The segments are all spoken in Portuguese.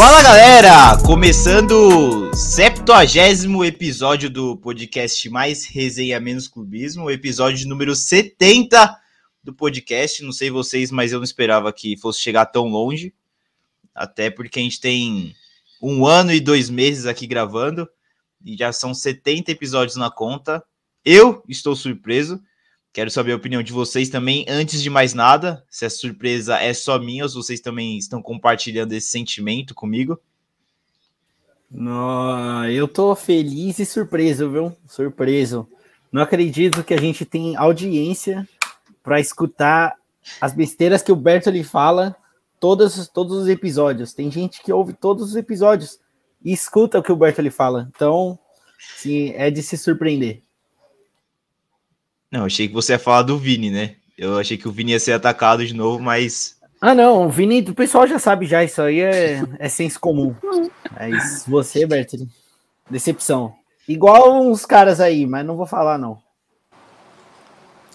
Fala galera! Começando o 70 episódio do podcast Mais Resenha Menos Clubismo, episódio número 70 do podcast. Não sei vocês, mas eu não esperava que fosse chegar tão longe. Até porque a gente tem um ano e dois meses aqui gravando e já são 70 episódios na conta. Eu estou surpreso. Quero saber a opinião de vocês também. Antes de mais nada, se a surpresa é só minha ou se vocês também estão compartilhando esse sentimento comigo. No, eu tô feliz e surpreso, viu? Surpreso. Não acredito que a gente tem audiência para escutar as besteiras que o Berto lhe fala todos, todos os episódios. Tem gente que ouve todos os episódios e escuta o que o Berto lhe fala. Então, sim, é de se surpreender. Não, achei que você ia falar do Vini, né? Eu achei que o Vini ia ser atacado de novo, mas. Ah, não, o Vini, o pessoal já sabe já, isso aí é, é senso comum. Mas você, Bertoli, decepção. Igual uns caras aí, mas não vou falar, não.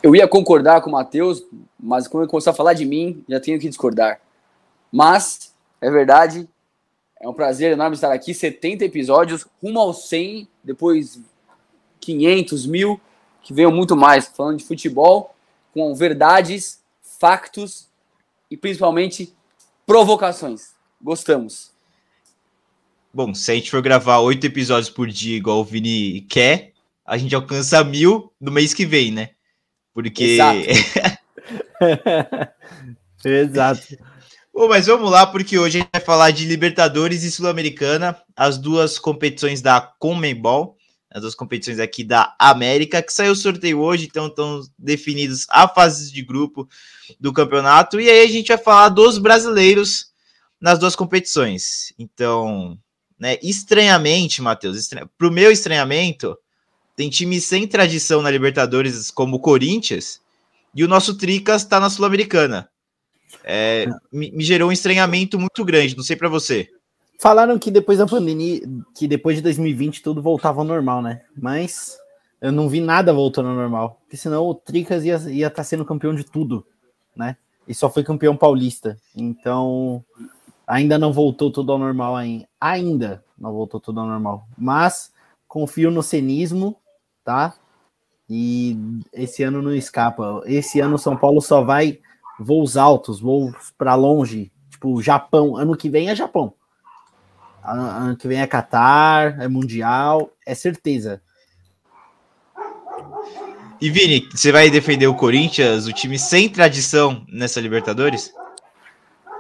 Eu ia concordar com o Matheus, mas quando eu começar a falar de mim, já tenho que discordar. Mas, é verdade, é um prazer enorme estar aqui. 70 episódios, rumo aos 100, depois 500, mil que venham muito mais, falando de futebol, com verdades, factos e principalmente provocações. Gostamos. Bom, se a gente for gravar oito episódios por dia, igual o Vini quer, a gente alcança mil no mês que vem, né? Porque. Exato. Exato. Bom, mas vamos lá, porque hoje a gente vai falar de Libertadores e Sul-Americana, as duas competições da Conmebol as duas competições aqui da América, que saiu o sorteio hoje, então estão definidos a fases de grupo do campeonato. E aí a gente vai falar dos brasileiros nas duas competições. Então, né, estranhamente, Matheus, para o meu estranhamento, tem time sem tradição na Libertadores como o Corinthians, e o nosso Tricas está na Sul-Americana. É, me, me gerou um estranhamento muito grande, não sei para você. Falaram que depois da pandemia, que depois de 2020 tudo voltava ao normal, né? Mas eu não vi nada voltando ao normal. Porque senão o Tricas ia estar tá sendo campeão de tudo, né? E só foi campeão paulista. Então ainda não voltou tudo ao normal ainda. Ainda não voltou tudo ao normal. Mas confio no cenismo, tá? E esse ano não escapa. Esse ano São Paulo só vai voos altos, voos para longe, tipo Japão. Ano que vem é Japão. Ano que vem é Qatar, é Mundial, é certeza. E Vini, você vai defender o Corinthians, o time sem tradição nessa Libertadores?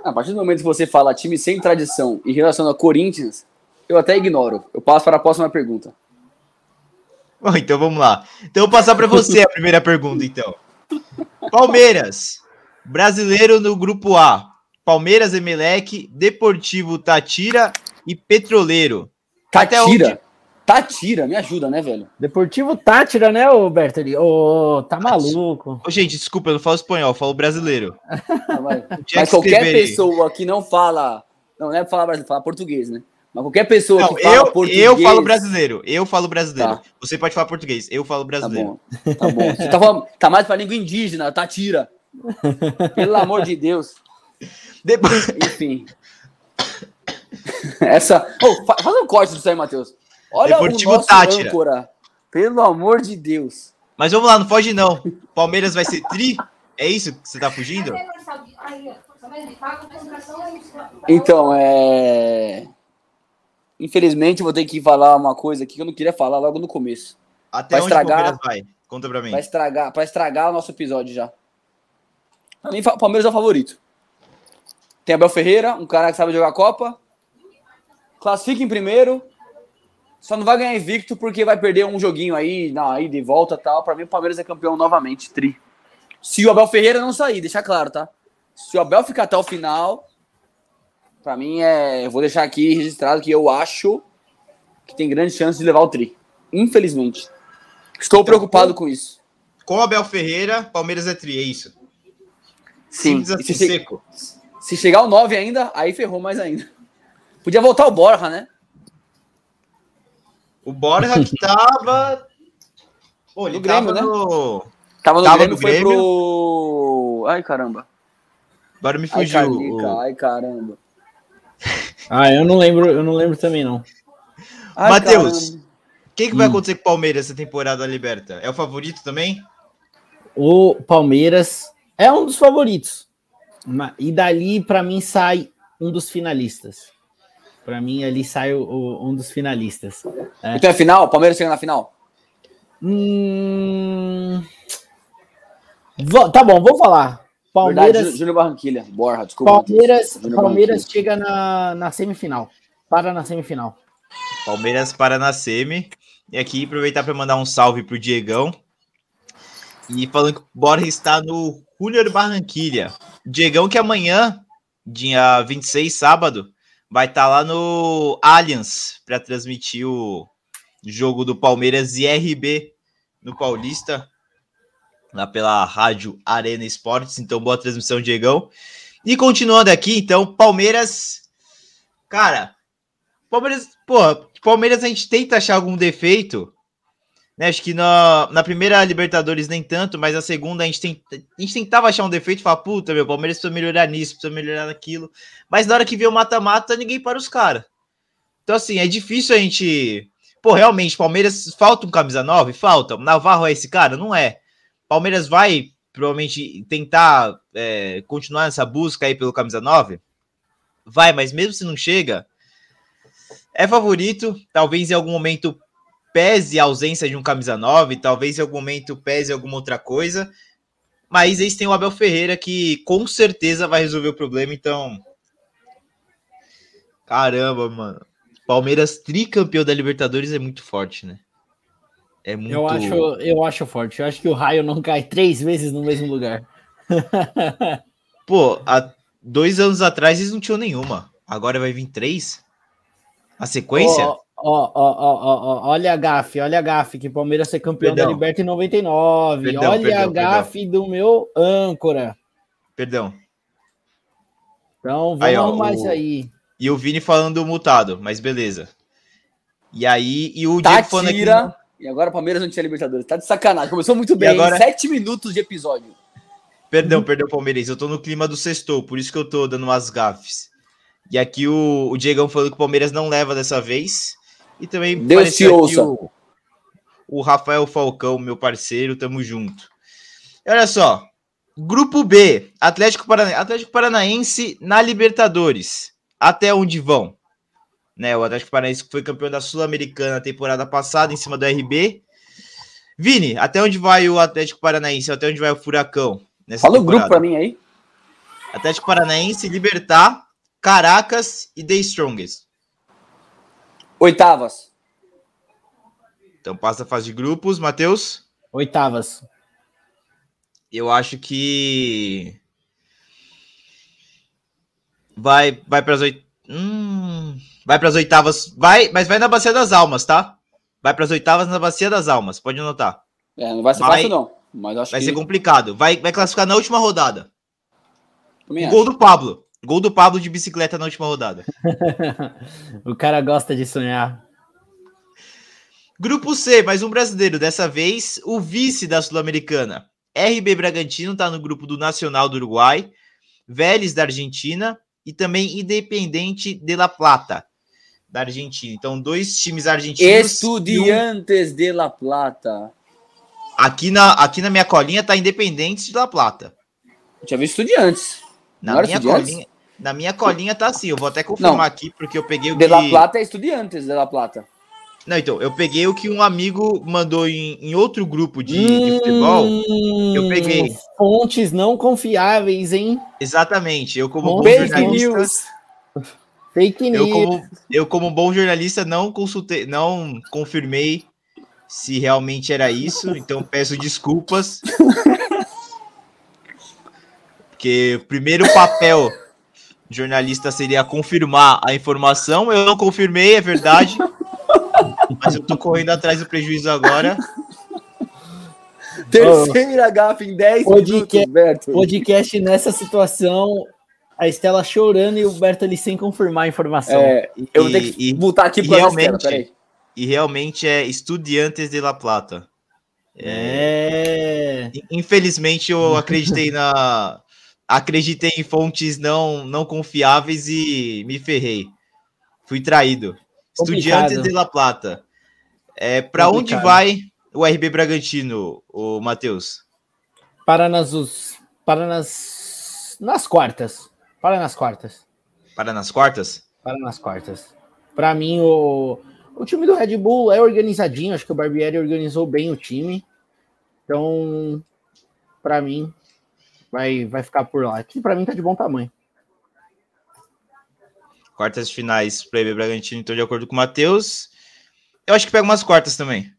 A partir do momento que você fala time sem tradição em relação a Corinthians, eu até ignoro. Eu passo para a próxima pergunta. Bom, então vamos lá. Então eu vou passar para você a primeira pergunta, então. Palmeiras, brasileiro no grupo A. Palmeiras, Emelec, Deportivo Tatira e Petroleiro. Tatira. Onde... Tatira, me ajuda, né, velho? Deportivo Tátira, né, ô Bertoli? Ô, tá maluco. Ô, gente, desculpa, eu não falo espanhol, eu falo brasileiro. Ah, mas, mas qualquer pessoa que não fala. Não, não é falar brasileiro, fala português, né? Mas qualquer pessoa não, que fala eu, português. Eu falo brasileiro, eu falo brasileiro. Tá. Você pode falar português, eu falo brasileiro. Tá bom. Tá, bom. Você tá, falando, tá mais pra língua indígena, Tatira. Pelo amor de Deus. Depois... Enfim. Essa. Oh, faz um corte disso aí, Matheus. Olha Deportivo o nosso Tátira. âncora. Pelo amor de Deus. Mas vamos lá, não foge não. Palmeiras vai ser tri? É isso que você tá fugindo? Então, é. Infelizmente, vou ter que falar uma coisa aqui que eu não queria falar logo no começo. Até onde estragar, o Palmeiras vai? Conta pra mim. Vai estragar, pra estragar o nosso episódio já. Pra mim, o Palmeiras é o favorito. Tem Abel Ferreira, um cara que sabe jogar Copa classifica em primeiro, só não vai ganhar invicto porque vai perder um joguinho aí, na ida e volta tal. Para mim, o Palmeiras é campeão novamente, tri. Se o Abel Ferreira não sair, deixar claro, tá? Se o Abel ficar até o final, para mim é. Eu vou deixar aqui registrado que eu acho que tem grande chance de levar o tri. Infelizmente. Estou então, preocupado com, com, isso. Com o Abel Ferreira, Palmeiras é tri, é isso? Sim. Assim, se seco. Se chegar o 9 ainda, aí ferrou mais ainda. Podia voltar o Borja, né? O Borja que tava. Pô, ele no Grêmio, tava né? no. Tava no tava Grêmio, no foi Grêmio. pro. Ai, caramba. Agora me fugiu. Ai, ai caramba. Ah, eu não lembro, eu não lembro também, não. Matheus, o que, que vai hum. acontecer com o Palmeiras essa temporada liberta? É o favorito também? O Palmeiras é um dos favoritos. E dali, para mim, sai um dos finalistas. Para mim, ali sai o, o, um dos finalistas. É. Então é final? Palmeiras chega na final? Hum... Tá bom, vou falar. Palmeiras. Júnior Barranquilha. Borra, desculpa. Palmeiras, Palmeiras chega na, na semifinal. Para na semifinal. Palmeiras para na semi. E aqui aproveitar para mandar um salve pro Diegão. E falando que o Borja está no Júnior Barranquilha. Diegão que amanhã, dia 26, sábado, vai estar lá no Allianz para transmitir o jogo do Palmeiras e RB no Paulista lá pela rádio Arena Esportes. Então, boa transmissão, Diegão. E continuando aqui, então, Palmeiras. Cara, Palmeiras, pô, Palmeiras a gente tenta achar algum defeito. Né, acho que na, na primeira Libertadores nem tanto, mas a segunda a gente, tem, a gente tentava achar um defeito e falar, puta, meu, Palmeiras precisa melhorar nisso, precisa melhorar naquilo. Mas na hora que vê o mata-mata, ninguém para os caras. Então, assim, é difícil a gente. Pô, realmente, Palmeiras falta um camisa 9? Falta. Navarro é esse cara? Não é. Palmeiras vai provavelmente tentar é, continuar nessa busca aí pelo camisa 9? Vai, mas mesmo se não chega, é favorito. Talvez em algum momento pese a ausência de um camisa 9, talvez em algum momento pese alguma outra coisa. Mas eles têm o Abel Ferreira que com certeza vai resolver o problema, então. Caramba, mano. Palmeiras tricampeão da Libertadores é muito forte, né? É muito... eu, acho, eu acho forte. Eu acho que o raio não cai três vezes no mesmo lugar. Pô, há dois anos atrás eles não tinham nenhuma. Agora vai vir três? A sequência? Ó, ó, ó, ó, olha a gafe, olha a gafe, que o Palmeiras ser campeão perdão. da Liberta em 99. Perdão, olha perdão, a gafe do meu âncora. Perdão. Então, vamos aí, ó, mais o... aí. E o Vini falando mutado, mas beleza. E aí, e o Diego falando aqui... E agora o Palmeiras não tinha Libertadores. Tá de sacanagem. Começou muito bem. Agora... Sete minutos de episódio. Perdão, perdão, Palmeirense. Eu tô no clima do sextou, por isso que eu tô dando umas gafes. E aqui o, o Diegão falou que o Palmeiras não leva dessa vez. E também Deus te ouça. O, o Rafael Falcão, meu parceiro, tamo junto. E olha só. Grupo B, Atlético Paranaense, Atlético Paranaense na Libertadores. Até onde vão? né? O Atlético Paranaense foi campeão da Sul-Americana temporada passada em cima do RB. Vini, até onde vai o Atlético Paranaense? Até onde vai o Furacão? Fala o grupo para mim aí. Atlético Paranaense, Libertar, Caracas e The Strongest. Oitavas. Então passa a fase de grupos, Matheus. Oitavas. Eu acho que vai vai para as oitavas. Hum... Vai para as oitavas. Vai, mas vai na Bacia das Almas, tá? Vai para as oitavas na Bacia das Almas. Pode anotar. É, não vai ser vai, fácil, não. Mas vai que... ser complicado. Vai, vai classificar na última rodada. O gol do Pablo. Gol do Pablo de bicicleta na última rodada. o cara gosta de sonhar. Grupo C, mais um brasileiro. Dessa vez, o vice da Sul-Americana. RB Bragantino está no grupo do Nacional do Uruguai. Vélez da Argentina e também Independente de La Plata da Argentina. Então, dois times argentinos. Estudiantes um... de La Plata. Aqui na, aqui na minha colinha tá Independente de La Plata. Eu tinha visto Estudiantes. Na minha, colinha, na minha colinha tá assim. Eu vou até confirmar Não. aqui, porque eu peguei o de que... La Plata é Estudiantes de La Plata. Não, então, eu peguei o que um amigo mandou em, em outro grupo de, hum, de, futebol. Eu peguei. Fontes não confiáveis, hein? Exatamente. Eu, como Fake bom jornalista. News. Fake news. Eu como, eu, como bom jornalista, não consultei, não confirmei se realmente era isso, então peço desculpas. Porque o primeiro papel jornalista seria confirmar a informação. Eu não confirmei, é verdade. Mas eu tô correndo atrás do prejuízo agora. Terceira gafa em 10 podcast, minutos, Berto. Podcast nessa situação, a Estela chorando e o Berto ali sem confirmar a informação. É, eu vou ter que botar aqui para realmente, Estela, E realmente é Estudiantes de La Plata. É... é... Infelizmente eu acreditei na acreditei em fontes não não confiáveis e me ferrei. Fui traído. Complicado. Estudiantes de La Plata. É, para onde vai o RB Bragantino, o Matheus? Para nas, os- para nas, nas quartas. Para nas quartas. Para nas quartas? Para nas quartas. Para mim, o, o time do Red Bull é organizadinho. Acho que o Barbieri organizou bem o time. Então, para mim, vai, vai ficar por lá. Que para mim tá de bom tamanho. Quartas finais RB Bragantino, então, de acordo com o Matheus. Eu acho que pega umas quartas também.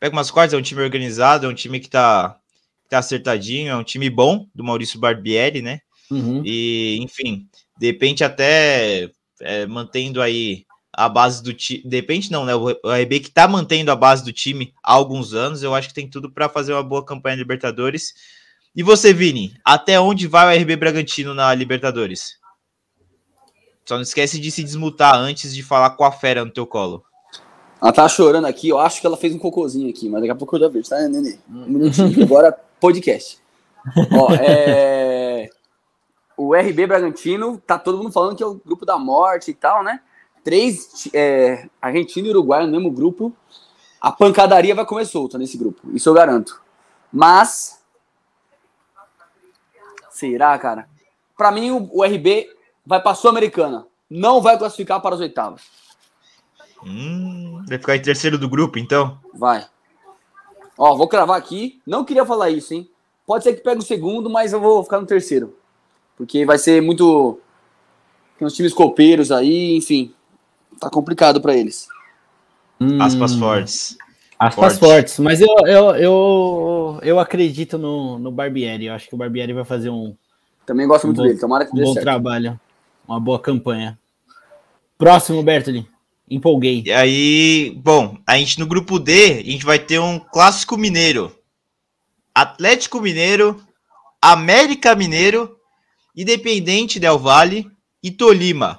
Pega umas quartas, é um time organizado, é um time que tá, que tá acertadinho, é um time bom do Maurício Barbieri, né? Uhum. E, enfim, de repente até é, mantendo aí a base do time. De repente não, né? O RB que tá mantendo a base do time há alguns anos, eu acho que tem tudo para fazer uma boa campanha Libertadores. E você, Vini, até onde vai o RB Bragantino na Libertadores? Só não esquece de se desmutar antes de falar com a fera no teu colo. Ela tá chorando aqui, eu acho que ela fez um cocôzinho aqui, mas daqui a pouco eu já vejo, tá, Nenê? Um minutinho, agora podcast. Ó, é... O RB Bragantino, tá todo mundo falando que é o grupo da morte e tal, né? Três é, argentino e uruguaio no mesmo grupo. A pancadaria vai comer solta nesse grupo, isso eu garanto. Mas. Será, cara? Pra mim, o, o RB vai pra Sul-Americana. Não vai classificar para as oitavas. Hum, vai ficar em terceiro do grupo, então? Vai. Ó, vou cravar aqui. Não queria falar isso, hein? Pode ser que pegue o segundo, mas eu vou ficar no terceiro. Porque vai ser muito. Tem uns times copeiros aí, enfim. Tá complicado pra eles. Aspas Hum, fortes. Aspas Forte. fortes. Mas eu, eu, eu, eu acredito no, no Barbieri. Eu acho que o Barbieri vai fazer um, Também gosto muito Um bom- dele. Tomara que um dê bom certo. trabalho. Uma boa campanha. Próximo, Bertoli. Empolguei. E aí, bom, a gente no grupo D, a gente vai ter um clássico mineiro. Atlético Mineiro, América Mineiro, Independente Del Valle e Tolima.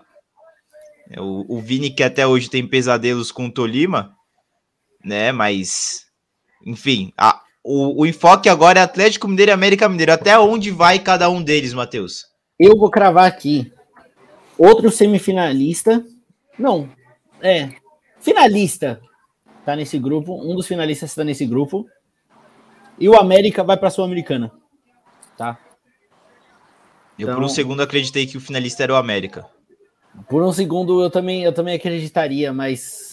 É, O, o Vini que até hoje tem pesadelos com o Tolima, né? Mas, enfim, a- o, o enfoque agora é Atlético Mineiro e América Mineiro. Até onde vai cada um deles, Matheus? Eu vou cravar aqui. Outro semifinalista. Não, é. Finalista tá nesse grupo. Um dos finalistas está nesse grupo. E o América vai para a Sul-Americana. Tá? Eu por Então- um segundo acreditei que o finalista era o América. Por um segundo eu também, eu também acreditaria, mas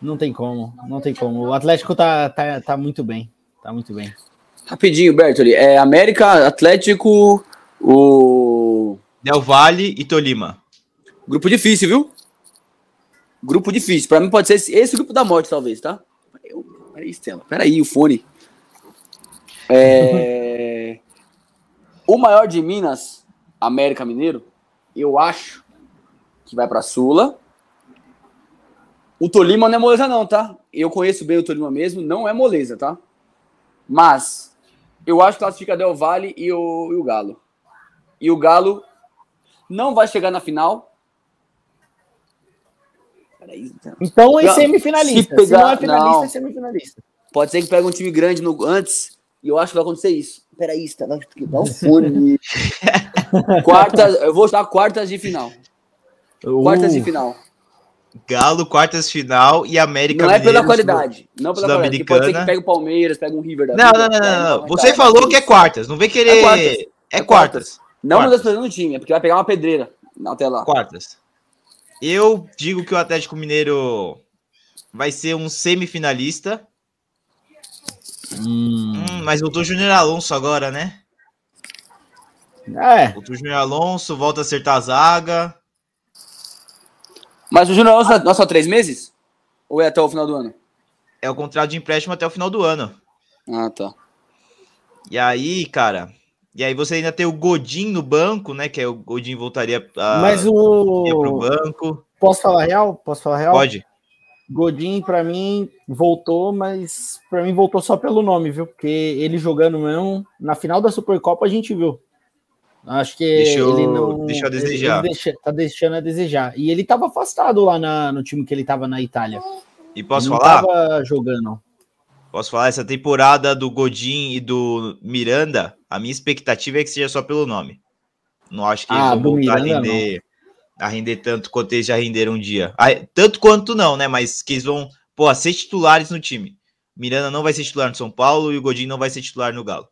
não tem como. Não tem como. O Atlético tá, tá, tá muito bem. Tá muito bem. Rapidinho, Bertoli. É América, Atlético, o. Del Valle e Tolima. Grupo difícil, viu? Grupo difícil. Pra mim pode ser esse, esse grupo da morte, talvez, tá? Peraí, Stella. Peraí, o fone. É... o maior de Minas, América Mineiro, eu acho que vai pra Sula. O Tolima não é moleza, não, tá? Eu conheço bem o Tolima mesmo, não é moleza, tá? Mas eu acho que classifica Del Valle e o, e o Galo. E o Galo não vai chegar na final. Peraí, então. Então é semifinalista. se pegar- Se não é finalista, não. é semifinalista. Pode ser que pegue um time grande no, antes. E eu acho que vai acontecer isso. Peraí, Stella, dá um fone. quartas, eu vou chutar quartas de final. Quartas de Uh, final. Galo, quartas final e América Não é pela qualidade. Não pela qualidade. porque Pode ser que pegue o Palmeiras, pegue um River da Não, não, não, É, não, Você tá, falou que é quartas. Não vem querer. É quartas. É É quartas. Não Quartas. das pessoas no time, é porque vai pegar uma pedreira até lá. Quartas. Eu digo que o Atlético Mineiro vai ser um semifinalista. hum, Hum, mas voltou o Júnior Alonso agora, né? é, Voltou o Júnior Alonso, volta a acertar a zaga. Mas o Júnior Alonso não é só três meses? Ou é até o final do ano? É o contrato de empréstimo até o final do ano. Ah, tá. E aí, cara. E aí você ainda tem o Godin no banco, né? Que é o Godin voltaria a, mas ia pro o. banco. Posso falar real? Posso falar real? Pode. Godin, pra mim, voltou, mas pra mim voltou só pelo nome, viu? Porque ele jogando mesmo, na final da Supercopa a gente viu. Acho que Deixou- ele não. deixou a desejar. Ele deixa- tá deixando a desejar. E ele tava afastado lá na- no time que ele tava na Itália. E posso ele não falar? tava jogando. Posso falar? Essa temporada do Godin e do Miranda, a minha expectativa é que seja só pelo nome. Não acho que Ah, eles vão voltar a Miranda, render. a render tanto quanto eles já renderam um dia. Tanto quanto não, né? Mas que eles vão, pô, ser titulares no time. Miranda não vai ser titular no São Paulo e o Godinho não vai ser titular no Galo.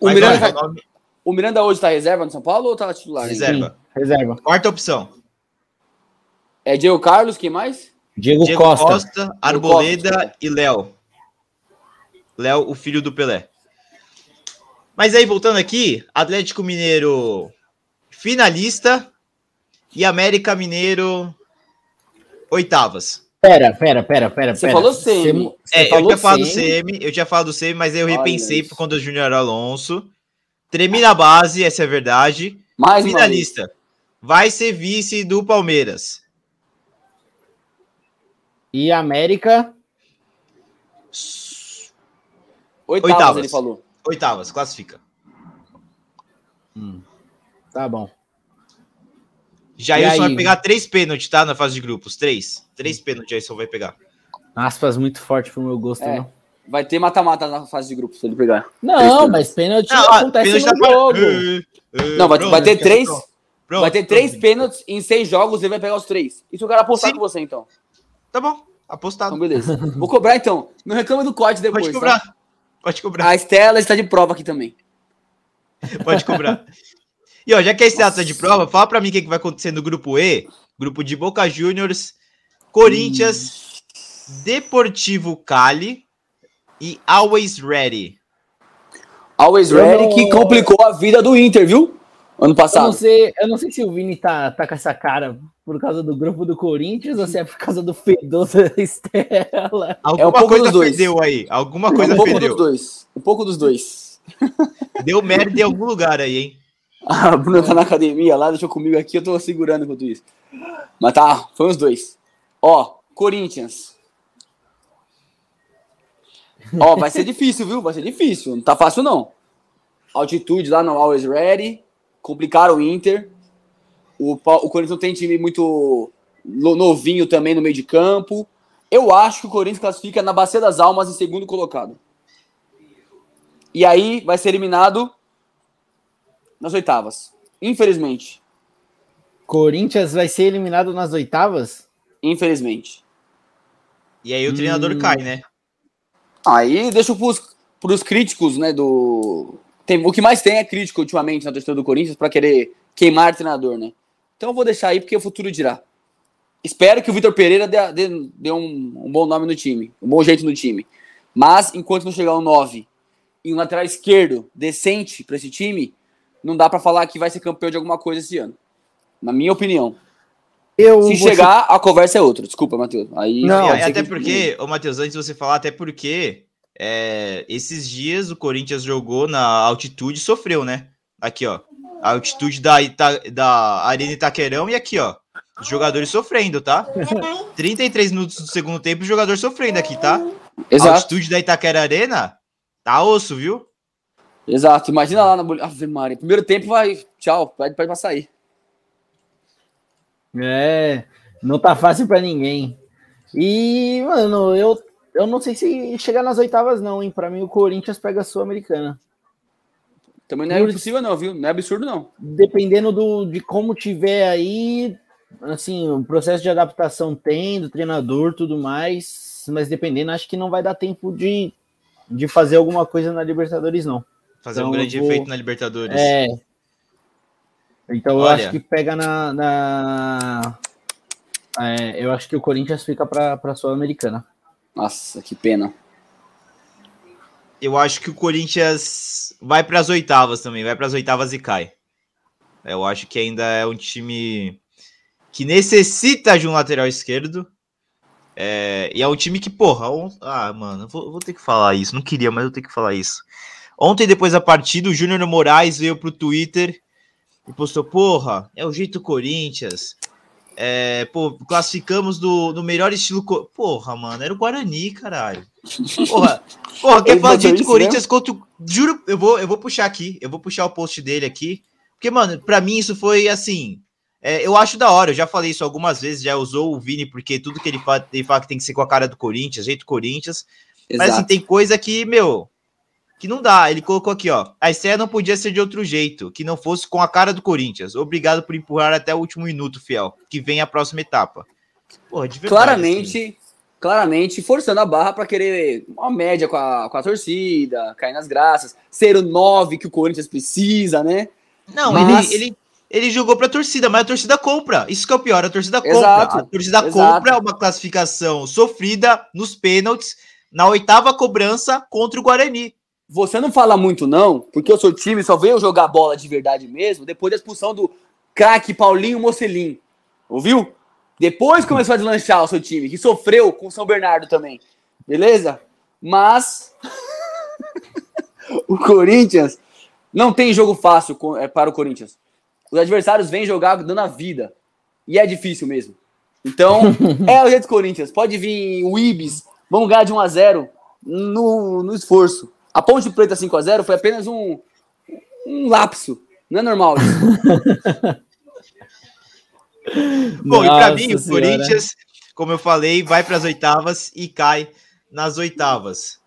O Mas, Miranda, olha, vai- nome- o Miranda hoje tá reserva no São Paulo ou tá titular? Reserva. Reserva. Quarta opção. É Diego Carlos, quem mais? Diego, Diego Costa. Costa, Arboleda Costa. e Léo. Léo, o filho do Pelé. Mas aí, voltando aqui, Atlético Mineiro finalista e América Mineiro oitavas. Pera, pera, pera, pera. Você pera. falou semi. Você- É, você eu falou tinha falado do semi. semi, eu tinha falado do semi, mas aí eu Olha repensei isso. por conta do Júnior Alonso. Tremi na base, essa é a verdade. Mais. Finalista. Vai ser vice do Palmeiras. E América. Oitavas, Oitavas. ele falou. Oitavas, classifica. Tá bom. Jailson vai pegar três pênaltis, tá? Na fase de grupos. Três. Três pênaltis, Jailson vai pegar. Aspas muito forte pro meu gosto, É. não. Vai ter mata-mata na fase de grupos, se ele pegar. Não, mas pênalti ah, acontece pênalti no tá- jogo. Não, vai, pronto, vai ter três. pronto, vai ter pronto. três pênaltis em seis jogos, ele vai pegar os três. Isso eu quero apostar Sim. com você, então. Tá bom, apostado. Então, beleza. Vou cobrar, então. Não reclama do corte depois, Pode tá? cobrar. Pode cobrar. A Estela está de prova aqui também. Pode cobrar. E ó, já que a Estela tá de prova, fala pra mim o que, que vai acontecer no grupo E. Grupo de Boca Juniors, Corinthians, Deportivo Cali e Always Ready. Always Eu Ready, não- que complicou a vida do Inter, viu? Ano Eu não, passado. sei, eu não sei se o Vini tá, tá com essa cara por causa do grupo do Corinthians ou se é por causa do fedor da Estela. Alguma pouco coisa dos dois. perdeu aí. Alguma um coisa pouco perdeu. dos dois. Um pouco dos dois. Deu merda em algum lugar aí, hein? A Bruna tá na academia lá, deixou comigo aqui, eu tô segurando enquanto isso. Mas tá, foi os dois. Ó, Corinthians. Ó, vai ser difícil, viu? Vai ser difícil. Não tá fácil, não. Altitude lá no Always Ready. Complicaram o Inter. O, o Corinthians não tem time muito no- novinho também no meio de campo. Eu acho que o Corinthians classifica na Bacia das Almas em segundo colocado. E aí vai ser eliminado nas oitavas. Infelizmente. Corinthians vai ser eliminado nas oitavas? Infelizmente. E aí o treinador Hum. cai, né? Aí deixa pros, pros críticos, né, do... Tem, o que mais tem é crítico ultimamente na torcida do Corinthians pra querer queimar treinador, né? Então eu vou deixar aí porque o futuro dirá. Espero que o Vitor Pereira dê, dê- dê um, um bom nome no time, um bom jeito no time. Mas enquanto não chegar um 9 e um lateral esquerdo decente pra esse time, não dá pra falar que vai ser campeão de alguma coisa esse ano. Na minha opinião. Eu Se chegar, a conversa é outra. Desculpa, Matheus. Aí, Não, pode ser até que- porque, ô Matheus, antes de você falar, até porque é, esses dias o Corinthians jogou na altitude e sofreu, né? Aqui, ó. A altitude da, Ita, da Arena Itaquerão e aqui, ó. Os jogadores sofrendo, tá? 33 minutos do segundo tempo, o jogador sofrendo aqui, tá? A Exato. altitude da Itaquera Arena tá osso, viu? Exato. Imagina lá na bolha. Ave Maria. Primeiro tempo vai. Tchau. Pede pede pra sair. É, não tá fácil pra ninguém. E, mano, eu, eu não sei se chegar nas oitavas, não, hein? Pra mim, o Corinthians pega a Sul-Americana. Também não é Por- impossível, não, viu? Não é absurdo, não. Dependendo do, de como tiver aí, assim, o processo de adaptação tem, do treinador, tudo mais, mas dependendo, acho que não vai dar tempo de, de fazer alguma coisa na Libertadores, não. Fazer Então um grande vou- efeito na Libertadores. É. Então eu Olha. acho que pega na. na- é, eu acho que o Corinthians fica pra, pra Sul-Americana. Nossa, que pena. Eu acho que o Corinthians vai para as oitavas também, vai para as oitavas e cai. Eu acho que ainda é um time que necessita de um lateral esquerdo. É, e é um time que, porra, on- ah, mano, eu vou, vou ter que falar isso. Não queria, mas eu tenho que falar isso. Ontem, depois da partida, o Júnior Moraes veio pro Twitter e postou: Porra, é o jeito Corinthians. É, pô, classificamos do, do melhor estilo. Porra, mano, era o Guarani, caralho. Porra, porra quer falar jeito Corinthians contra o. Juro, eu vou, eu vou puxar aqui. Eu vou puxar o post dele aqui. Porque, mano, pra mim isso foi assim. é, eu acho da hora, eu já falei isso algumas vezes, já usou o Vini, porque tudo que ele fala, ele fala que tem que ser com a cara do Corinthians, jeito Corinthians. Mas assim, Exato. tem coisa que, meu. Que não dá. Ele colocou aqui, ó. A estreia não podia ser de outro jeito, que não fosse com a cara do Corinthians. Obrigado por empurrar até o último minuto, fiel. Que vem a próxima etapa. Porra, de verdade, claramente, assim. claramente forçando a barra para querer uma média com a, com a torcida, cair nas graças, ser o 9 que o Corinthians precisa, né? Não, Mas... ele, ele, ele jogou pra torcida, mas a torcida compra. Isso que é o pior, a torcida compra. Exato, a torcida exato. compra uma classificação sofrida nos pênaltis na oitava cobrança contra o Guarani. Você não fala muito, não, porque o seu time só veio jogar bola de verdade mesmo depois da expulsão do craque Paulinho Mocelin. Ouviu? Depois começou a deslanchar o seu time, que sofreu com o São Bernardo também. Beleza? Mas o Corinthians não tem jogo fácil é, para o Corinthians. Os adversários vêm jogar dando a vida. E é difícil mesmo. Então, é o jeito do Corinthians. Pode vir o Ibis, vamos ganhar de 1 a 0 no, no esforço. A Ponte Preta 5 a 0 foi apenas um, um lapso. Não é normal isso. Bom, Nossa e para mim, o Corinthians, como eu falei, vai para as oitavas e cai nas oitavas.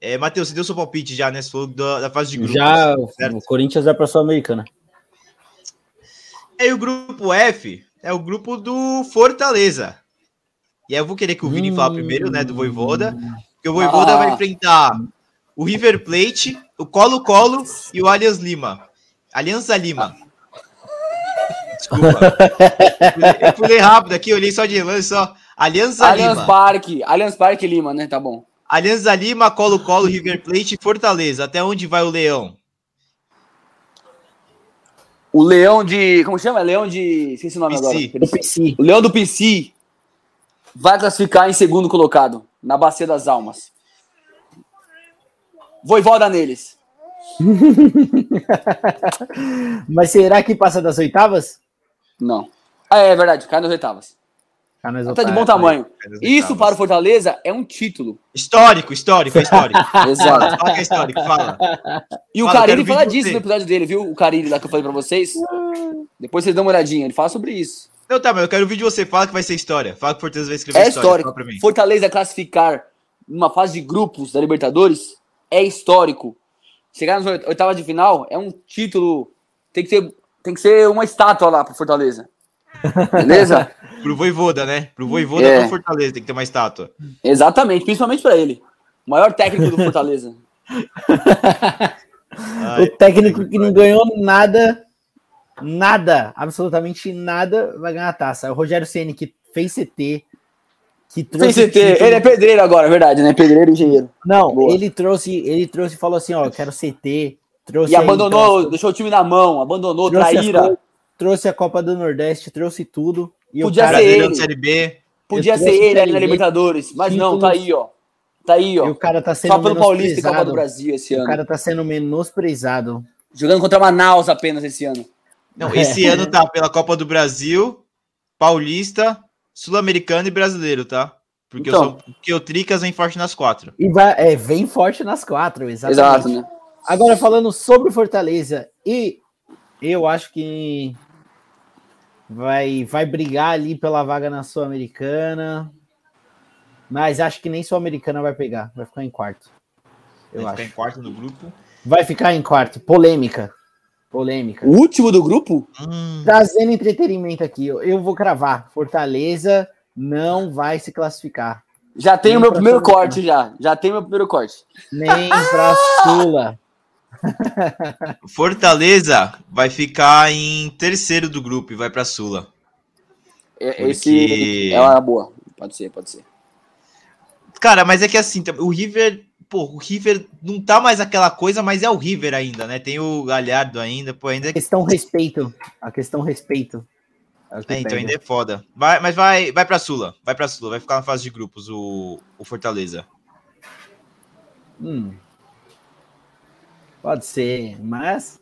É, Matheus, você deu seu palpite já, né? Você falou da, da fase de grupos. Já, certo? o Corinthians vai para a Sul-Americana. E o grupo F é o grupo do Fortaleza. E aí eu vou querer que o Vini hum... fale primeiro, né? Do Voivoda. Porque o Voivoda ah. vai enfrentar o River Plate, o Colo-Colo e o Alias Lima. Aliança Lima. Desculpa. Eu pulei rápido aqui, olhei só de lance, só. Aliança Allianz Lima. Parque, Allianz Parque Lima, né? Tá bom. Aliança Lima, Colo-Colo, River Plate e Fortaleza. Até onde vai o Leão? O Leão de. Como chama? Leão de. Esqueci o nome PC. agora. Do PC. O Leão do PC vai classificar em segundo colocado, na Bacia das Almas. Voivoda neles. Mas será que passa das oitavas? Não. Ah, é verdade, cai nas oitavas. Cai nas tá de bom tamanho. Isso para o Fortaleza é um título. Histórico, histórico, histórico. Exato. Fala que é histórico, fala. E fala, o Carilli fala disso no episódio dele, viu? O Carilli lá que eu falei pra vocês. Depois vocês dão uma olhadinha, ele fala sobre isso. Não, tá, mas eu quero ouvir de você. Fala que vai ser história. Fala que o Fortaleza vai escrever é história. histórico. Fortaleza classificar numa fase de grupos da Libertadores é histórico. Chegar nas oitavas de final é um título. Tem que ser, tem que ser uma estátua lá pro Fortaleza. Beleza? pro Voivoda, né? Pro Voivoda é. pro Fortaleza tem que ter uma estátua. Exatamente, principalmente para ele. O maior técnico do Fortaleza. Ai, o técnico que não ganhou nada, nada, absolutamente nada, vai ganhar a taça. É o Rogério Ceni que fez CT, que trouxe. CT, ele é pedreiro agora, é verdade, né? Pedreiro e engenheiro. Não, Boa. ele trouxe, ele trouxe e falou assim: ó, quero CT. Trouxe e abandonou, então, deixou o time na mão, abandonou, trouxe traíra. A, trouxe a Copa do Nordeste, trouxe tudo. E Podia o cara ser ele. Série B. Podia ser ele ali na Libertadores, mas não, tá aí, ó. Tá aí, ó. E o cara tá sendo Só pelo Paulista e Copa do Brasil esse ano. O cara tá sendo menosprezado. Jogando contra Manaus apenas esse ano. Não, esse ano tá pela Copa do Brasil, Paulista, Sul-Americano e Brasileiro, tá? Porque, então, eu sou, porque o Tricas vem forte nas quatro. E vai, é, vem forte nas quatro, exatamente. Exato, né? Agora, falando sobre Fortaleza, e eu acho que vai, vai brigar ali pela vaga na Sul-Americana, mas acho que nem Sul-Americana vai pegar, vai ficar em quarto. Eu vai acho. ficar em quarto do grupo? Vai ficar em quarto. Polêmica. Polêmica. O último do grupo? Hum. Trazendo entretenimento aqui, eu, vou cravar. Fortaleza não vai se classificar. Já tem o meu primeiro Sula. corte, já. Já tem meu primeiro corte. Nem pra Sula. Fortaleza vai ficar em terceiro do grupo e vai pra Sula. É, esse é uma boa. Pode ser, pode ser. Cara, mas é que assim, o River pô, o River não tá mais aquela coisa, mas é o River ainda, né? Tem o Galhardo ainda, pô, ainda. A questão respeito. A questão respeito. É, é então ainda é foda. Vai, mas vai, vai pra Sula. Vai pra Sula. Vai ficar na fase de grupos o, o Fortaleza. Hum. Pode ser, mas.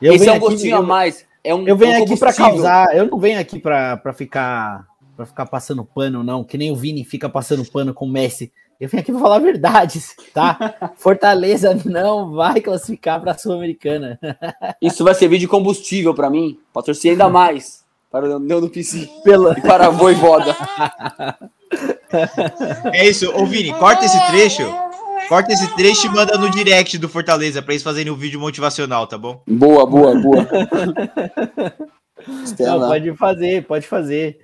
Esse é um gostinho a mais. É um, eu venho um aqui para causar. Eu não venho aqui para ficar para ficar passando pano, não. Que nem o Vini fica passando pano com o Messi. Eu vim aqui para falar verdades, tá? Fortaleza não vai classificar para a Sul-Americana. Isso vai servir de combustível para mim, para torcer ainda mais para o do PC Pela... e para a Voivoda. É isso, ô Vini, corta esse trecho Corta esse trecho e manda no direct do Fortaleza pra eles fazerem um vídeo motivacional, tá bom? Boa, boa, boa. Não, pode fazer, pode fazer.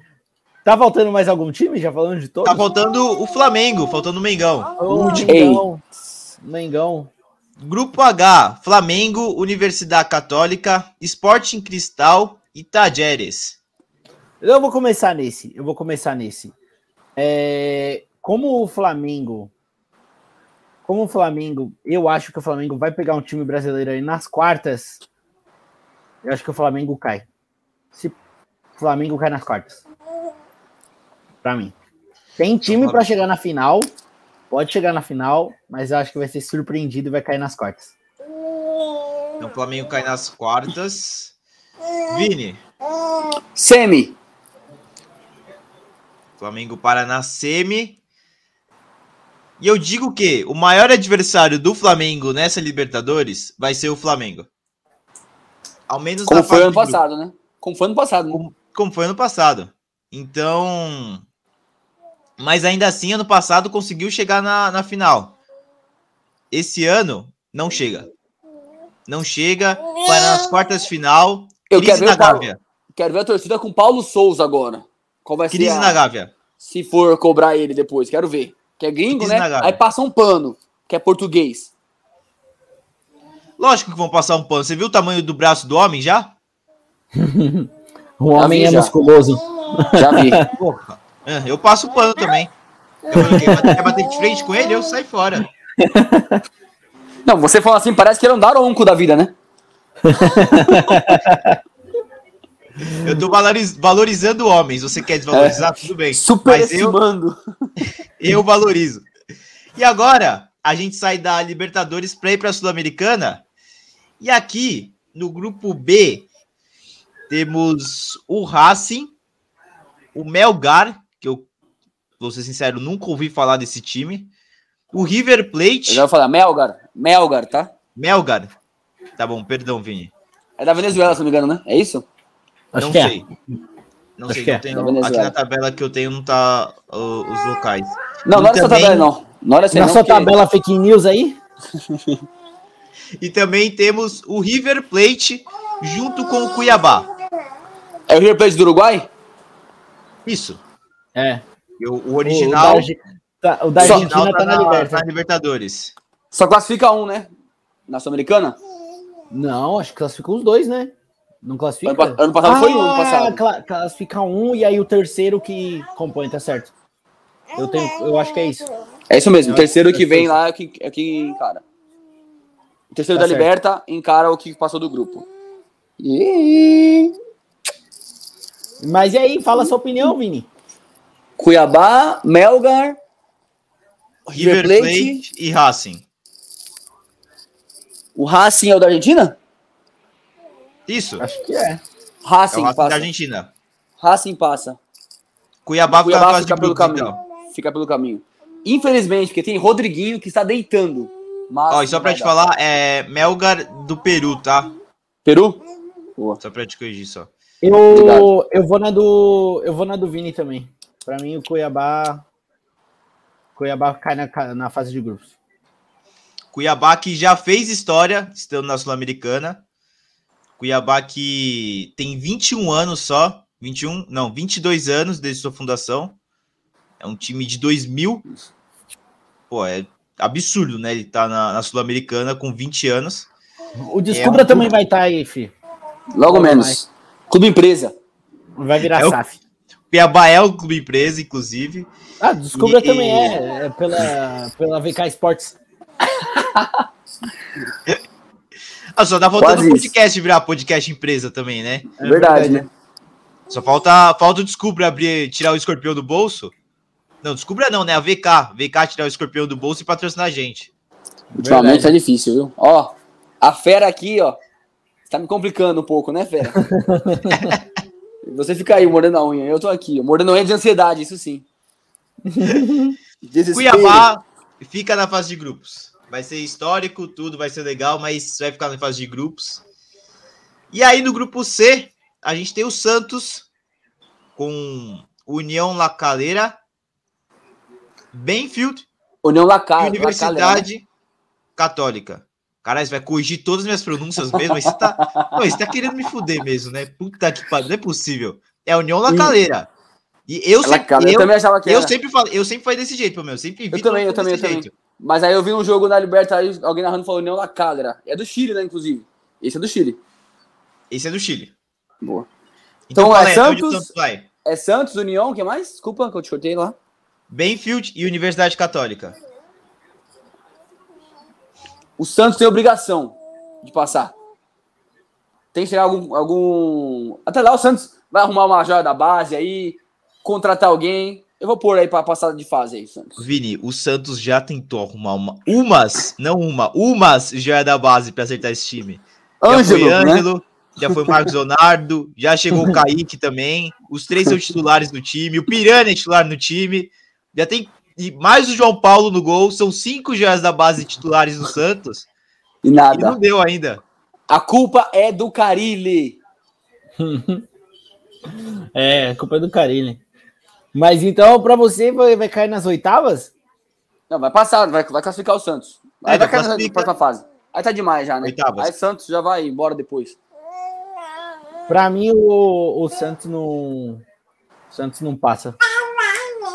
Tá faltando mais algum time? Já falando de todos? Tá faltando o Flamengo, faltando o Mengão. O Mengão. Mengão. Grupo H, Flamengo, Universidade Católica, Sporting Cristal e Tajeres. Eu vou começar nesse. Eu vou começar nesse. É, como o Flamengo. Como o Flamengo, eu acho que o Flamengo vai pegar um time brasileiro aí nas quartas. Eu acho que o Flamengo cai. Se o Flamengo cai nas quartas. Pra mim. Tem time para chegar na final. Pode chegar na final, mas eu acho que vai ser surpreendido e vai cair nas quartas. Então o Flamengo cai nas quartas. Vini. Semi. Flamengo para na semi. E eu digo que o maior adversário do Flamengo nessa Libertadores vai ser o Flamengo. Ao menos Como foi ano passado, né? Como foi ano passado. Né? Como, como foi ano passado. Então. Mas ainda assim, ano passado conseguiu chegar na, na final. Esse ano, não chega. Não chega. Vai nas quartas de final. Eu quero ver, Paulo, quero ver a torcida com Paulo Souza agora. Qual vai Crise ser a... na Gávea. Se for cobrar ele depois, quero ver. Que é gringo, Crise né? Aí passa um pano, que é português. Lógico que vão passar um pano. Você viu o tamanho do braço do homem já? o homem é já. musculoso. Já vi. É, eu passo o pano também. Quer bater de frente com ele? Eu saio fora. Não, você fala assim, parece que ele é um daronco da vida, né? Eu tô valorizando homens. Você quer desvalorizar? É, Tudo bem. Superestimando. Eu, eu valorizo. E agora, a gente sai da Libertadores para ir para a Sul-Americana. E aqui, no grupo B, temos o Racing, o Melgar, vou ser sincero, nunca ouvi falar desse time. O River Plate. Eu já vou falar Melgar. Melgar, tá? Melgar. Tá bom, perdão, Vini. É da Venezuela, se não me engano, né? É isso? Acho não que é. sei. É. Não Acho sei, que é. tenho, aqui na tabela que eu tenho não tá uh, os locais. Não, e não é essa tabela, não. Não era Na sua tabela fake news aí? e também temos o River Plate junto com o Cuiabá. É o River Plate do Uruguai? Isso. É. O, o original. O da, tá, o da Argentina tá, na, Libertadores. na Libertadores. Só classifica um, né? Na Sul-Americana? Não, acho que classifica os dois, né? Não classifica? Ano, ano passado ah, foi um, ano passado. Cla classifica um e aí o terceiro que compõe, tá certo. Eu, tenho, eu acho que é isso. É isso mesmo, o terceiro que vem lá é que, é que encara. O terceiro tá da certo. Liberta encara o que passou do grupo. E... Mas e aí, fala a sua opinião, Vini. Cuiabá, Melgar, River Plate, Plate e Racing. O Racing é o da Argentina? Isso. Acho que é. Racing, é Racing passa. da Argentina. Racing passa. Cuiabá, Cuiabá fica, fica pelo caminho. Então. Fica pelo caminho. Infelizmente, porque tem Rodriguinho que está deitando. Mas Ó, e só pra te dar. falar, é Melgar do Peru, tá? Peru? Boa. Só pra te corrigir só. Eu, eu vou na do. Eu vou na do Vini também. Pra mim, o Cuiabá. Cuiabá cai na, na fase de grupos. Cuiabá que já fez história, estando na Sul-Americana. Cuiabá que tem 21 anos só. 21, não, 22 anos desde sua fundação. É um time de 2000. Pô, é absurdo, né? Ele tá na, na Sul-Americana com 20 anos. O Descubra é um... também vai estar tá aí, fi. Logo, Logo menos. Mais. Clube Empresa. Vai virar é SAF. O Piabá é o clube empresa, inclusive. Ah, Descubra e... também é, é, pela, pela VK Sports. ah, só tá faltando o podcast virar podcast empresa também, né? É verdade, né? Só falta, falta o Descubra abrir, tirar o escorpião do bolso. Não, Descubra não, né? A VK. VK tirar o escorpião do bolso e patrocinar a gente. Ultimamente é difícil, viu? Ó, a fera aqui, ó. Tá me complicando um pouco, né, fera? Você fica aí mordendo a unha. Eu tô aqui, mordendo a unha de ansiedade, isso sim. Cuiabá fica na fase de grupos. Vai ser histórico, tudo vai ser legal, mas vai ficar na fase de grupos. E aí no grupo C, a gente tem o Santos com União La Calera, Benfield União Lacal. Universidade Católica. Caralho, você vai corrigir todas as minhas pronúncias mesmo, mas você tá, Pô, você tá querendo me fuder mesmo, né? Puta que pariu, não é possível. É a União Lacaleira. E eu sempre, eu, eu, também achava que eu era. sempre falei, eu sempre falei desse jeito, meu. Eu sempre vi Eu também, eu também, eu desse também. jeito. Mas aí eu vi um jogo na Libertadores, alguém narrando falou União La Calera. É do Chile, né, inclusive. Esse é do Chile. Esse é do Chile. Boa. Então, Então, é é? Santos? Santos vai? É Santos, União, o que mais? Desculpa que eu te cortei lá. Benfield e Universidade Católica. O Santos tem obrigação de passar. Tem que chegar algum, algum. Até lá o Santos vai arrumar uma joia da base aí, contratar alguém. Eu vou pôr aí pra passar de fase aí, Santos. Vini, o Santos já tentou arrumar uma, umas, não uma, umas já é da base pra acertar esse time. Já Ângelo, foi né? Ângelo, já foi Marcos Leonardo, já chegou o Kaique também. Os três são titulares do time. O Piranha é titular no time. Já tem e mais o João Paulo no gol. São cinco joias da base titulares do Santos. E E nada. não deu ainda. A culpa é do Carilli. É, a culpa é do Carilli. Mas então, pra você, vai, vai cair nas oitavas? Não, vai passar, vai, vai classificar o Santos. Aí É, vai cair na classifica. próxima fase. Aí tá demais já, né? Oitavas. Aí Santos já vai embora depois. Pra mim, o, o Santos não. O Santos não passa.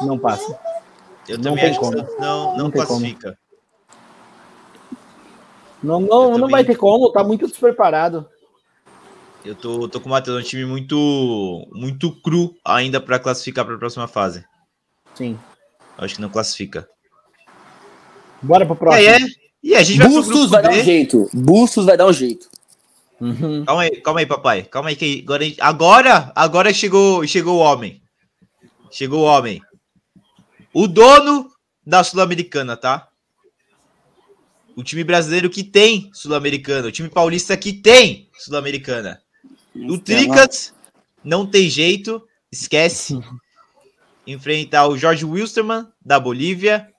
Não passa. Eu Não também acho como. que o Santos não, não, Não classifica. Não, Eu não, não também. vai ter como, tá muito despreparado. Eu tô, tô com o Matheus, é um time muito, muito cru ainda pra classificar pra próxima fase. Sim. Eu Acho que não classifica. Bora pro próximo. aí, é? E a gente vai Bustos grupo vai dar um jeito. Bustos vai dar um jeito. Uhum. Calma aí, calma aí, papai. Calma aí que agora, agora, agora chegou, chegou o homem. Chegou o homem. O dono da Sul-Americana, tá? O time brasileiro que tem Sul-Americana, o time paulista que tem Sul-Americana. O Tricas não tem jeito, esquece. Enfrentar o Jorge Wilstermann da Bolívia,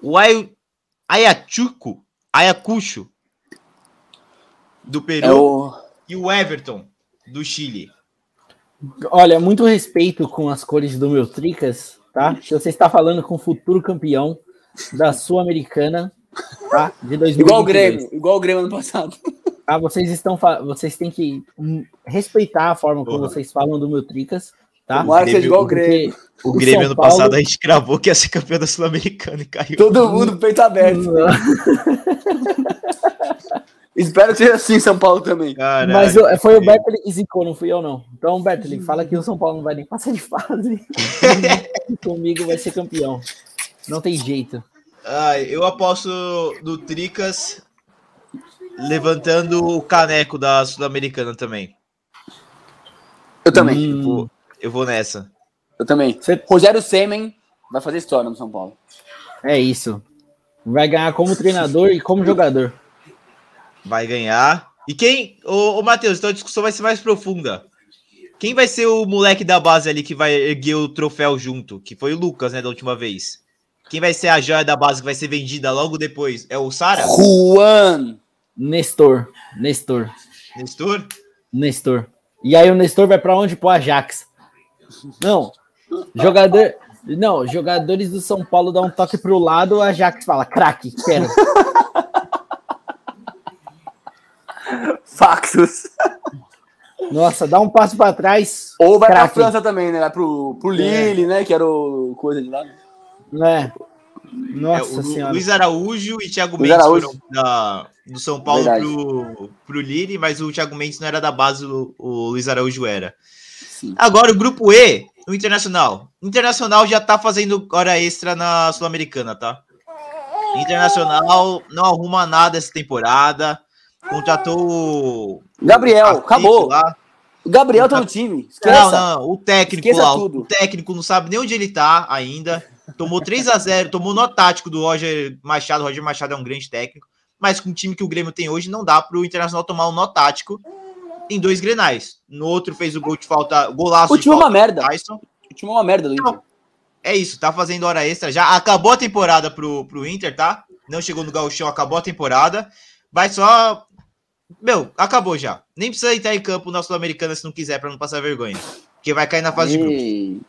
o Ay- Ayachuco, Ayacucho do Peru É o... e o Everton do Chile. Olha, muito respeito com as cores do meu Tricas, tá? Se você está falando com o futuro campeão da Sul-Americana, tá? De 2022. Igual o Grêmio, igual o Grêmio ano passado. Tá? Vocês estão, vocês têm que respeitar a forma como Porra. vocês falam do meu Tricas, tá? Tomara que seja igual o Grêmio. O o Grêmio ano Paulo- passado a gente cravou que ia ser campeão da Sul-Americana e caiu. Todo mundo peito aberto. Espero que seja assim São Paulo também. Caralho. Mas eu- foi o Bertoli que zicou, não fui eu, não. Então, Bertoli, fala que o São Paulo não vai nem passar de fase. Comigo vai ser campeão. Não tem jeito. Ai, eu aposto no Tricas levantando o caneco da Sul-Americana também. Eu também. Eu Hum, vou, eu vou nessa. Eu também. Você- Rogério Semen vai fazer história no São Paulo. é isso. Vai ganhar como treinador e como jogador. Vai ganhar. E quem. Ô, ô Matheus, então a discussão vai ser mais profunda. Quem vai ser o moleque da base ali que vai erguer o troféu junto? Que foi o Lucas, né, da última vez. Quem vai ser a joia da base que vai ser vendida logo depois? É o Sara? Juan. Nestor. Nestor. Nestor? Nestor. E aí o Nestor vai pra onde? Pro Ajax. Não. Jogador. Não, jogadores do São Paulo dão um toque pro lado, o Ajax fala, craque, quero. Factos. Nossa, dá um passo pra trás. Ou vai Craque. pra França também, né? Vai pro, pro Lille, né? Que era o coisa de lá. né? É, Nossa o Lu- senhora. Luiz Araújo e Thiago Luiz Mendes Araújo. foram da, do São Paulo Verdade. pro, pro Lille, mas o Thiago Mendes não era da base, o, o Luiz Araújo era. Sim. Agora, o grupo E, o Internacional. O Internacional já tá fazendo hora extra na Sul-Americana, tá? Internacional não arruma nada essa temporada. Contratou o- Gabriel, o acabou. lá. O Gabriel tá no time. Esqueça. Não, não, o técnico lá, o técnico não sabe nem onde ele tá ainda. Tomou 3 a 0 tomou no tático do Roger Machado. O Roger Machado é um grande técnico, mas com o time que o Grêmio tem hoje, não dá pro Internacional tomar um nó tático em dois grenais. No outro fez o gol de falta, golaço O time é uma merda. Tyson. O time é uma merda do Inter. É isso, tá fazendo hora extra. Já acabou a temporada pro, pro Inter, tá? Não chegou no Gauchão, acabou a temporada. Vai só. Meu, acabou já. Nem precisa entrar em campo na Sul-Americana se não quiser, pra não passar vergonha. Porque vai cair na fase de grupos.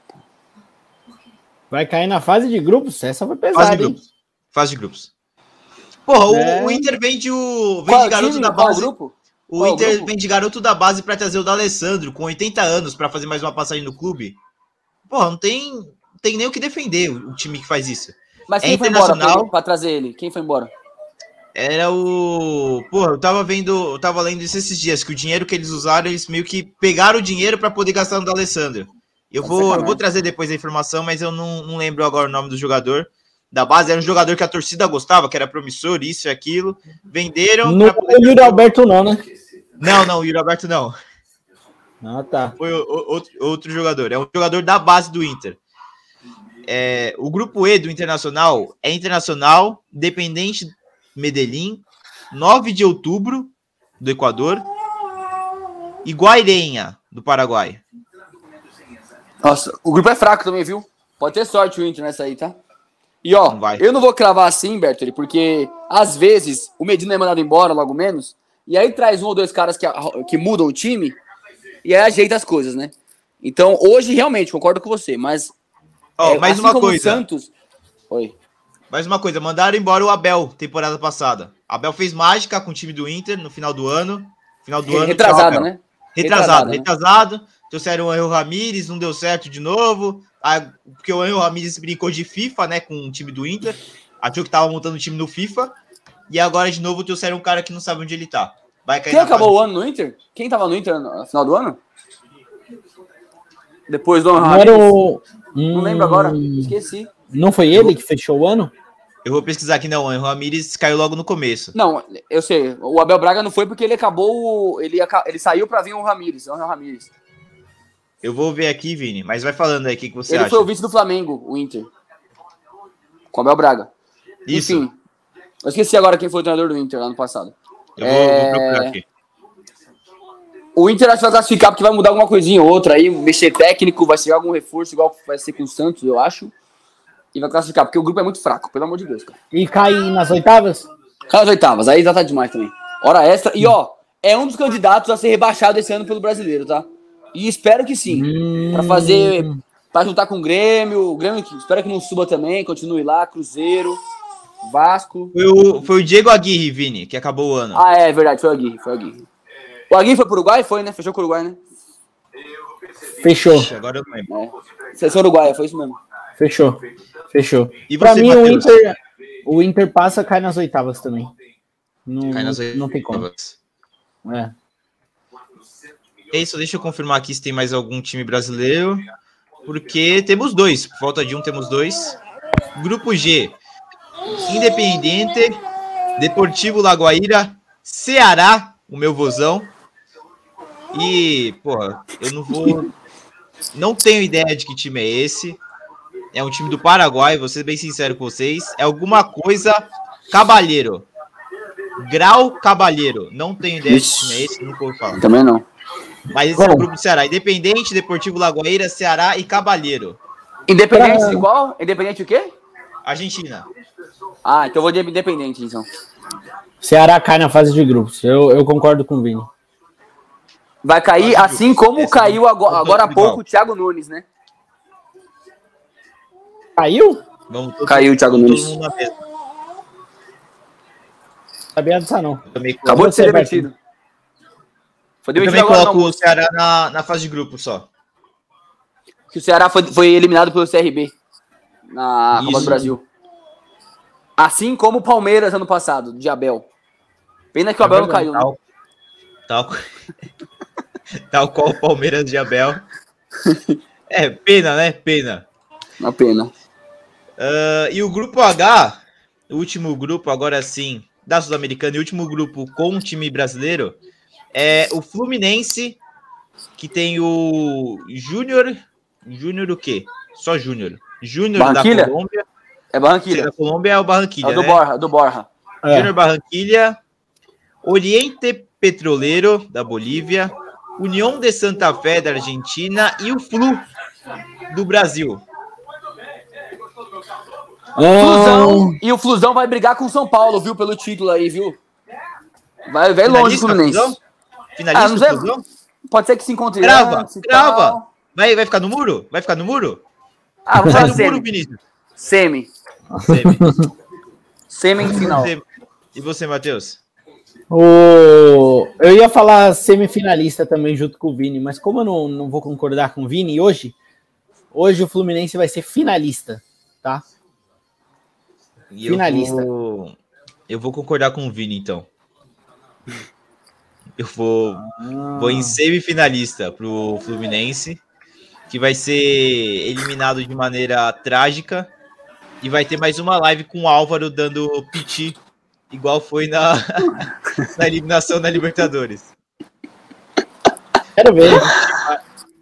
Vai cair na fase de grupos? Essa foi Fase de pesada, hein? grupos. Fase de grupos. Porra, o- É. o, Inter vende o. Vende é garoto time? da é base. grupo? O Qual é Inter grupo? vende garoto da base pra trazer o D'Alessandro, com 80 anos, pra fazer mais uma passagem no clube. Porra, não tem, não tem nem o que defender o, time que faz isso. Mas É quem foi embora pra trazer ele? Quem foi embora? Era o. Porra, eu tava vendo, eu tava lendo isso esses dias, que o dinheiro que eles usaram, eles meio que pegaram o dinheiro pra poder gastar no D'Alessandro. Eu vou, eu vou trazer depois a informação, mas eu não, não lembro agora o nome do jogador. Da base, era um jogador que a torcida gostava, que era promissor, isso e aquilo. Venderam. Pra poder- Yuri Alberto não, né? Não, não, o Yuri Alberto não. Ah, tá. Foi o- o- outro, outro jogador. É um jogador da base do Inter. É, o grupo E do Internacional é Internacional, Independente Medellín, 9 de outubro do Equador e Guairenha do Paraguai. Nossa, o grupo é fraco também, viu? Pode ter sorte o Inter nessa aí, tá? E ó, Não eu não vou cravar assim, Bertoli, porque às vezes o Medina é mandado embora logo menos, e aí traz um ou dois caras que, que mudam o time, e aí ajeita as coisas, né? Então, hoje, realmente, concordo com você, mas. Ó, é, mais assim uma coisa. Santos. Oi. Mais uma coisa, mandaram embora o Abel temporada passada. Abel fez mágica com o time do Inter no final do ano. Final do ano. Retrasado, né? Retrasado, Retrasado, né? retrasado. Trouxeram o Angel Ramírez, não deu certo de novo. Ah, porque o Angel Ramírez brincou de FIFA, né, com o time do Inter. Achou que tava montando o time no FIFA. E agora, de novo, trouxeram um cara que não sabe onde ele tá. Vai cair Quem acabou fase- o ano no Inter? Quem tava no Inter no final do ano? Depois do era o. Não lembro agora, Hum, esqueci. Não foi ele que fechou o ano? Eu vou pesquisar aqui, não. O Ramírez caiu logo no começo. Não, eu sei. O Abel Braga não foi porque ele acabou. Ele, ele saiu pra vir o Ramires, o Ramires. Eu vou ver aqui, Vini. Mas vai falando aí o que, que você Ele acha. foi o vice do Flamengo, o Inter. Com o Abel Braga. Isso. Enfim. Eu esqueci agora quem foi o treinador do Inter lá no passado. Eu vou, É- vou procurar aqui. O Inter acho que vai classificar porque vai mudar alguma coisinha ou outra aí, mexer técnico, vai chegar algum reforço, igual vai ser com o Santos, eu acho. E vai classificar, porque o grupo é muito fraco, pelo amor de Deus, cara. E cai nas oitavas? Cara, as oitavas, aí já tá demais também. Hora extra. E ó, é um dos candidatos a ser rebaixado esse ano pelo brasileiro, tá? E espero que sim. Pra fazer. Pra juntar com o Grêmio. O Grêmio espero que não suba também, continue lá. Cruzeiro, Vasco. Foi o, foi o Diego Aguirre, Vini, que acabou o ano. Ah, é verdade, foi o Aguirre, foi o Aguirre. O Aguirre foi pro Uruguai? Foi, né? Fechou com o Uruguai, né? Fechou, Agora eu não lembro. É. Seleção Uruguaia, foi isso mesmo. fechou, fechou. E Pra mim, o? Inter, o Inter passa, cai nas oitavas também. Não, Cai nas não tem como. oitavas. É. É isso, deixa eu confirmar aqui se tem mais algum time brasileiro. Porque temos dois. Por falta de um, temos dois. Grupo G. Independente, Deportivo Lagoaíra, Ceará, o meu vozão. E, porra, eu não vou. Não tenho ideia de que time é esse. É um time do Paraguai, vou ser bem sincero com vocês. É alguma coisa Cabalheiro. Grau Cabalheiro. Não tenho ideia de que time é esse, nunca ouvi falar. Também não. Mas esse é o Bom. grupo do Ceará. Independente, Deportivo Lagoaíra, Ceará e Cabalheiro. Independente de qual? Independente o quê? Argentina. Ah, então eu vou de Independente, então. Ceará cai na fase de grupos. Eu, eu concordo com o Vini. Vai cair assim como Essa caiu agora, é agora há igual. pouco o Thiago Nunes, né? Caiu? Vamos Caiu o Thiago todo Nunes. mundo na mesma. Sabia disso não. Também, Acabou de ser demitido. Foi eu demitido também agora coloco o Ceará na, na fase de grupo só. Que o Ceará foi, foi eliminado pelo CRB na Copa Isso. do Brasil. Assim como o Palmeiras ano passado, de Abel. Pena que o Abel não caiu, né? Tal, tal, tal qual o Palmeiras de Abel. É, pena, né? Pena. Uma pena. Ah, e o grupo H, o último grupo, agora sim, da Sul-Americana, e o último grupo com time brasileiro, é o Fluminense, que tem o Júnior. Júnior o quê? Só Júnior. Júnior da Barranquilha? Colômbia. É Barranquilha. da Colômbia é o Barranquilha, É o do né? Borja, do Borja. É. Júnior Barranquilha, Oriente Petroleiro da Bolívia, União de Santa Fé da Argentina e o Flu do Brasil. Flusão. E o Flusão vai brigar com o São Paulo, viu? Pelo título aí, viu? Vai, vai longe o Fluminense. Flusão? Finalista, Ah, não sei. Flusão? Pode ser que se encontre Grava, antes grava. Vai, vai ficar no muro? Vai ficar no muro? Ah, Vai falar no muro, semi. Vinícius. Semi. Semi. Semifinal. E você, Matheus? O... Eu ia falar semifinalista também junto com o Vini, mas como eu não, não vou concordar com o Vini hoje, hoje o Fluminense vai ser finalista, tá? E finalista. Eu vou... eu vou concordar com o Vini, então. Eu vou, ah. vou em semifinalista pro Fluminense, que vai ser eliminado de maneira trágica. E vai ter mais uma live com o Álvaro dando piti, igual foi na, na eliminação da Libertadores. Quero ver.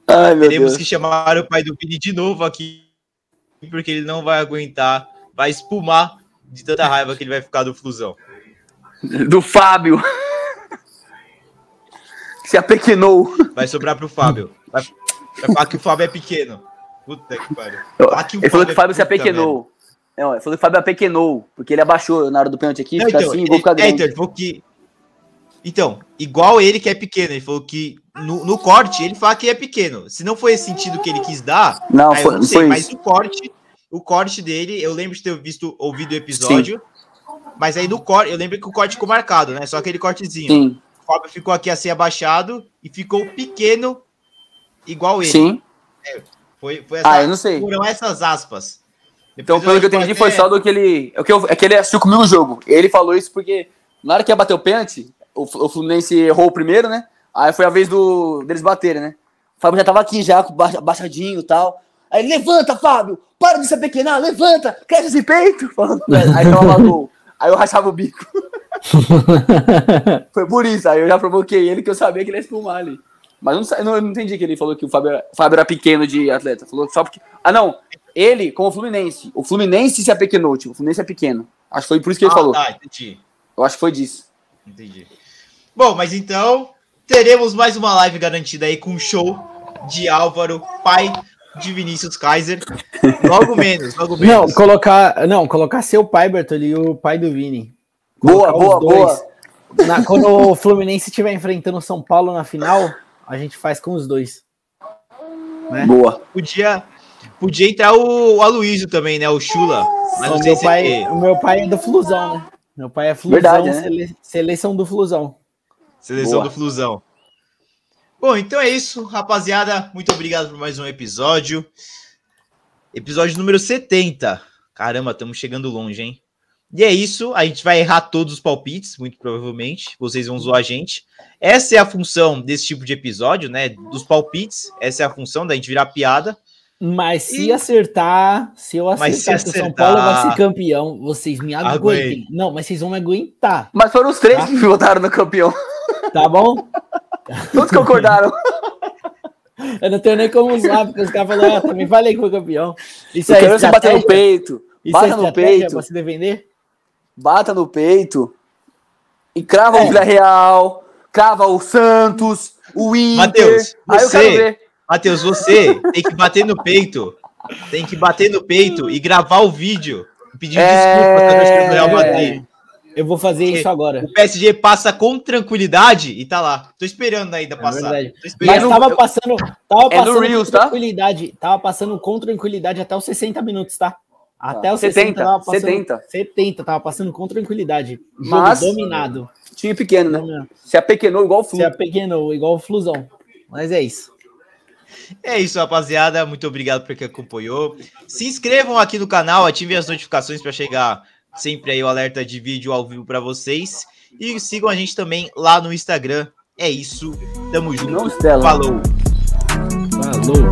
Ai, Teremos Deus. que chamar o pai do Vini de novo aqui, porque ele não vai aguentar, vai espumar de tanta raiva que ele vai ficar do Flusão. Do Fábio se apequenou. Vai sobrar pro Fábio. Vai, vai falar que o Fábio é pequeno. Puta que pariu. Ele falou que o Fábio é se apequenou. Não, ele falou que o Fábio apequenou, porque ele abaixou na hora do pênalti aqui, não, fica então, assim, vou ficar grande. É, então, que... então, igual ele que é pequeno, ele falou que no, no, corte ele fala que é pequeno. Se não foi esse sentido que ele quis dar, não, foi, não sei, mas o corte, o corte dele, eu lembro de ter visto, ouvido o episódio, Sim. mas aí no corte, eu lembro que o corte ficou marcado, né? Só aquele cortezinho. Sim. Fábio ficou aqui assim abaixado e ficou pequeno, igual ele. Sim. É, foi, foi essa, ah, eu não sei. Foram essas aspas. Depois então, pelo que eu entendi, até... foi só do que ele. É que, eu, é que ele assistiu comigo o jogo. Ele falou isso porque na hora que ia bater o pênalti, o, o Fluminense errou o primeiro, né? Aí foi a vez do, deles baterem, né? O Fábio já tava aqui, já baixadinho e tal. Aí, levanta, Fábio! Para de se apequenar, levanta! Cresce esse peito! Aí tava gol. Aí eu rachava o bico. Foi por isso, aí eu já provoquei ele que eu sabia que ele ia espumar ali. Mas não, não, eu não entendi que ele falou que o Fábio, era, Fábio era pequeno de atleta. Falou só porque. Ah, não. Ele, com o Fluminense. O Fluminense se apequenou, tipo, o Fluminense é pequeno. Acho que foi por isso que ele ah, falou. Ah, entendi. Eu acho que foi disso. Entendi. Bom, mas então teremos mais uma live garantida aí com o show de Álvaro, pai de Vinícius Kaiser. Logo menos, logo menos. Não, colocar, não, colocar seu pai, Bertoli, e o pai do Vini. Boa, boa, boa. Na, quando o Fluminense estiver enfrentando o São Paulo na final, a gente faz com os dois. Né? Boa. Podia, podia entrar o, o Aloysio também, né? O Chula. Mas o, meu pai, o meu pai é do Flusão, né? Meu pai é Flusão, Verdade, né? sele, seleção do Flusão. Seleção boa. do Flusão. Bom, então é isso, rapaziada. Muito obrigado por mais um episódio. Episódio número 70. Caramba, estamos chegando longe, hein? E é isso, a gente vai errar todos os palpites, muito provavelmente. Vocês vão zoar a gente. Essa é a função desse tipo de episódio, né? Dos palpites. Essa é a função da gente virar piada. Mas se e... acertar, se eu acertar, se acertar que o São Paulo vai ser campeão, vocês me aguentem. Não, mas vocês vão me aguentar. Mas foram os três tá? que votaram no campeão. Tá bom? Todos concordaram. Eu não tenho nem como usar, porque os caras falaram, ah, também falei que foi campeão. Isso aí. Você bater no peito. Isso bata é no peito. Pra se defender? Bata no peito. E crava é. o Vila Real, crava o Santos, o Inter. Matheus, você, Matheus, você tem que bater no peito. Tem que bater no peito e gravar o vídeo. Pedir é... desculpa para o Real Madrid. Eu vou fazer Porque isso agora. O PSG passa com tranquilidade e tá lá. Tô esperando ainda é passar. Mas tava passando, tava é passando Reels, com tá? tranquilidade. Tava passando com tranquilidade até os 60 minutos, tá? Até os 70, 60 tava passando, 70. 70 tava passando com tranquilidade. Jogo Mas, dominado. Time pequeno, né? Se apequenou igual o Flu. Se apequenou igual o Flusão. Mas é isso. É isso, rapaziada. Muito obrigado por quem acompanhou. Se inscrevam aqui no canal, ativem as notificações para chegar sempre aí o alerta de vídeo ao vivo para vocês. E sigam a gente também lá no Instagram. É isso. Tamo junto. Não, Falou. Falou.